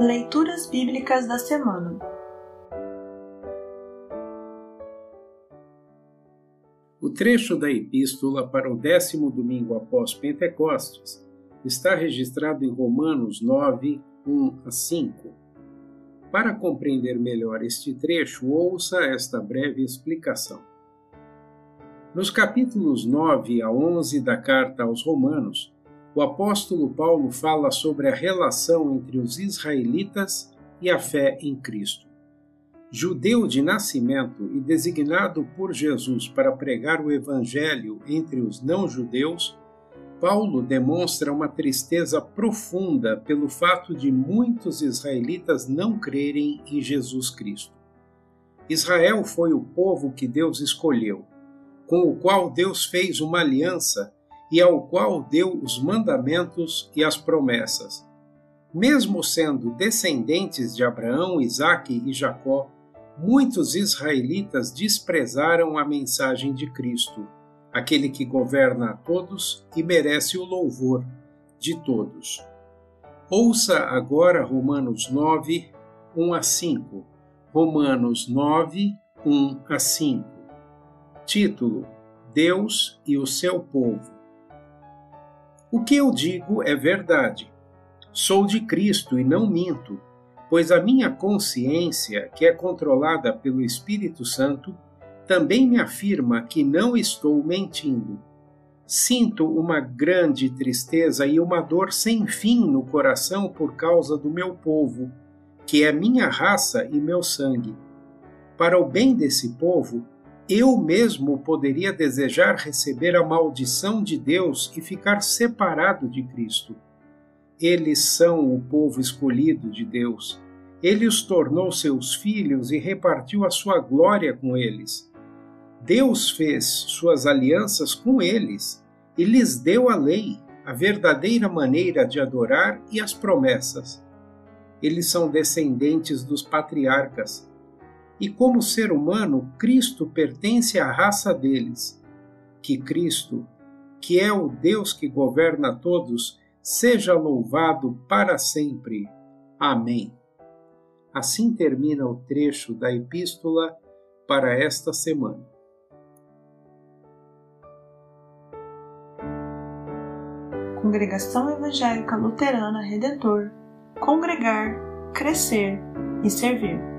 Leituras Bíblicas da Semana O trecho da Epístola para o décimo domingo após Pentecostes está registrado em Romanos 9, 1 a 5. Para compreender melhor este trecho, ouça esta breve explicação. Nos capítulos 9 a 11 da carta aos Romanos, o apóstolo Paulo fala sobre a relação entre os israelitas e a fé em Cristo. Judeu de nascimento e designado por Jesus para pregar o evangelho entre os não-judeus, Paulo demonstra uma tristeza profunda pelo fato de muitos israelitas não crerem em Jesus Cristo. Israel foi o povo que Deus escolheu, com o qual Deus fez uma aliança e ao qual deu os mandamentos e as promessas. Mesmo sendo descendentes de Abraão, Isaque e Jacó, muitos israelitas desprezaram a mensagem de Cristo, aquele que governa a todos e merece o louvor de todos. Ouça agora Romanos 9, 1 a 5. Romanos 9, 1 a 5. Título: Deus e o seu povo. O que eu digo é verdade. Sou de Cristo e não minto, pois a minha consciência, que é controlada pelo Espírito Santo, também me afirma que não estou mentindo. Sinto uma grande tristeza e uma dor sem fim no coração por causa do meu povo, que é minha raça e meu sangue. Para o bem desse povo, eu mesmo poderia desejar receber a maldição de Deus e ficar separado de Cristo. Eles são o povo escolhido de Deus. Ele os tornou seus filhos e repartiu a sua glória com eles. Deus fez suas alianças com eles e lhes deu a lei, a verdadeira maneira de adorar e as promessas. Eles são descendentes dos patriarcas e como ser humano, Cristo pertence à raça deles. Que Cristo, que é o Deus que governa todos, seja louvado para sempre. Amém. Assim termina o trecho da epístola para esta semana. Congregação Evangélica Luterana Redentor Congregar, Crescer e Servir.